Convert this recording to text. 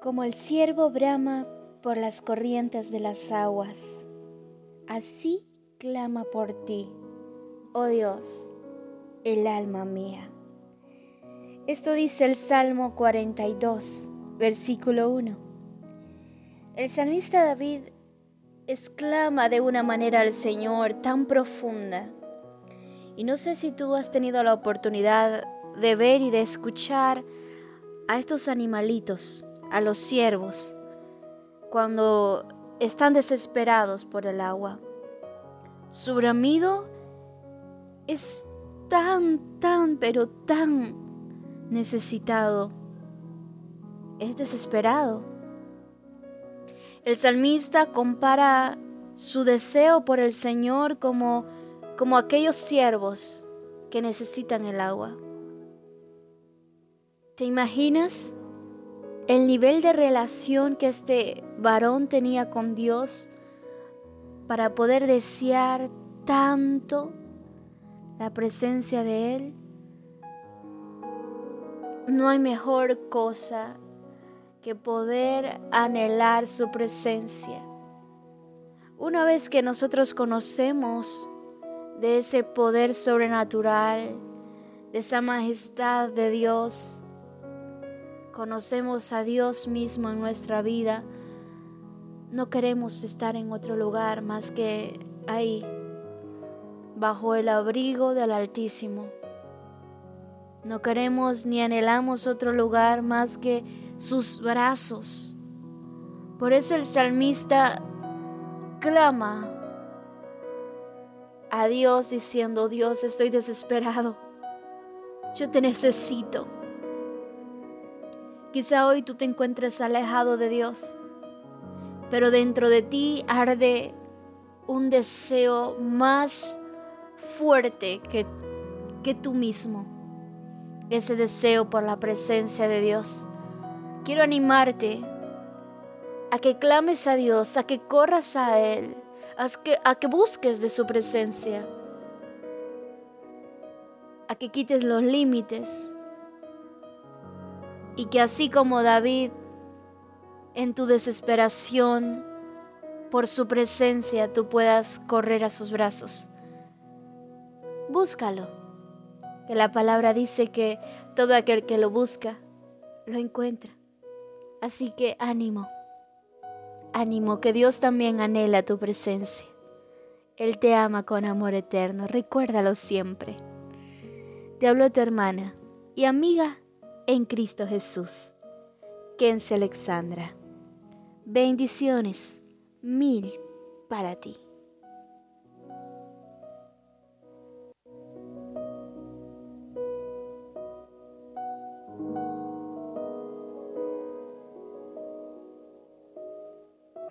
Como el ciervo brama por las corrientes de las aguas, así clama por ti, oh Dios, el alma mía. Esto dice el Salmo 42, versículo 1. El salmista David exclama de una manera al Señor tan profunda. Y no sé si tú has tenido la oportunidad de ver y de escuchar a estos animalitos a los siervos cuando están desesperados por el agua. Su bramido es tan, tan, pero tan necesitado. Es desesperado. El salmista compara su deseo por el Señor como, como aquellos siervos que necesitan el agua. ¿Te imaginas el nivel de relación que este varón tenía con Dios para poder desear tanto la presencia de Él. No hay mejor cosa que poder anhelar su presencia. Una vez que nosotros conocemos de ese poder sobrenatural, de esa majestad de Dios, conocemos a Dios mismo en nuestra vida, no queremos estar en otro lugar más que ahí, bajo el abrigo del Altísimo. No queremos ni anhelamos otro lugar más que sus brazos. Por eso el salmista clama a Dios diciendo, Dios, estoy desesperado. Yo te necesito. Quizá hoy tú te encuentres alejado de Dios, pero dentro de ti arde un deseo más fuerte que, que tú mismo, ese deseo por la presencia de Dios. Quiero animarte a que clames a Dios, a que corras a Él, a que, a que busques de su presencia, a que quites los límites y que así como David, en tu desesperación por su presencia, tú puedas correr a sus brazos. Búscalo, que la palabra dice que todo aquel que lo busca, lo encuentra. Así que ánimo, ánimo, que Dios también anhela tu presencia. Él te ama con amor eterno, recuérdalo siempre. Te habló tu hermana y amiga en Cristo Jesús. Kense Alexandra. Bendiciones mil para ti.